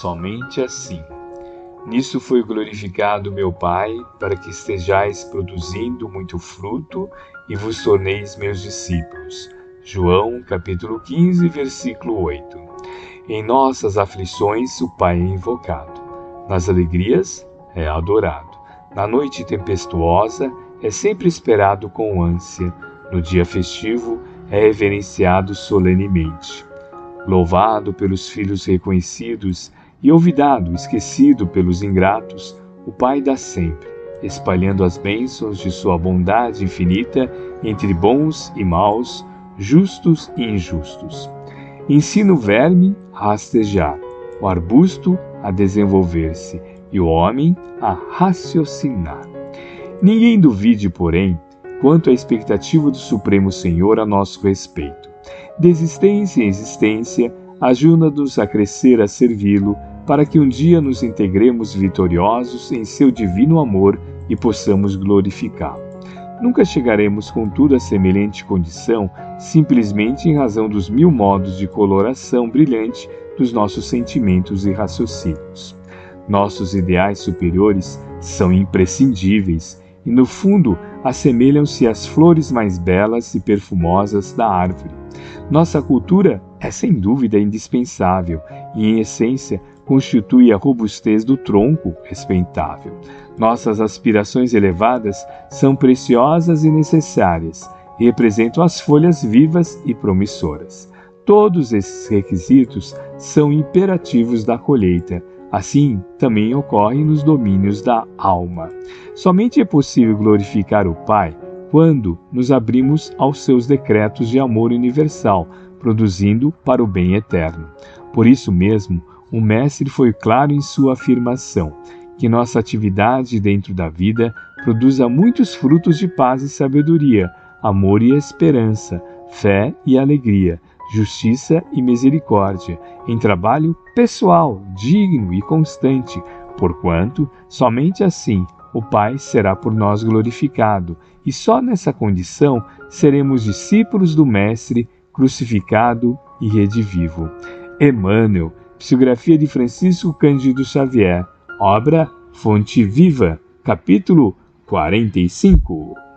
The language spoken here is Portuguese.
somente assim. Nisso foi glorificado meu Pai, para que estejais produzindo muito fruto e vos torneis meus discípulos. João capítulo 15, versículo 8. Em nossas aflições o Pai é invocado. Nas alegrias é adorado. Na noite tempestuosa é sempre esperado com ânsia. No dia festivo é reverenciado solenemente. Louvado pelos filhos reconhecidos e olvidado, esquecido pelos ingratos, o Pai dá sempre, espalhando as bênçãos de sua bondade infinita entre bons e maus, justos e injustos. Ensina o verme a rastejar, o arbusto a desenvolver-se e o homem a raciocinar. Ninguém duvide, porém, quanto à expectativa do Supremo Senhor a nosso respeito. De existência em existência, ajuda-nos a crescer a servi-lo, para que um dia nos integremos vitoriosos em seu divino amor e possamos glorificá-lo. Nunca chegaremos, contudo, a semelhante condição simplesmente em razão dos mil modos de coloração brilhante dos nossos sentimentos e raciocínios. Nossos ideais superiores são imprescindíveis e, no fundo, assemelham-se às flores mais belas e perfumosas da árvore. Nossa cultura é sem dúvida indispensável e, em essência, constitui a robustez do tronco respeitável. Nossas aspirações elevadas são preciosas e necessárias e representam as folhas vivas e promissoras. Todos esses requisitos são imperativos da colheita, Assim também ocorre nos domínios da alma. Somente é possível glorificar o Pai quando nos abrimos aos seus decretos de amor universal, produzindo para o bem eterno. Por isso mesmo, o Mestre foi claro em sua afirmação: que nossa atividade dentro da vida produza muitos frutos de paz e sabedoria, amor e esperança, fé e alegria, justiça e misericórdia, em trabalho pessoal, digno e constante, porquanto somente assim o Pai será por nós glorificado, e só nessa condição seremos discípulos do Mestre crucificado e redivivo. Emmanuel, psicografia de Francisco Cândido Xavier, obra Fonte Viva, capítulo 45.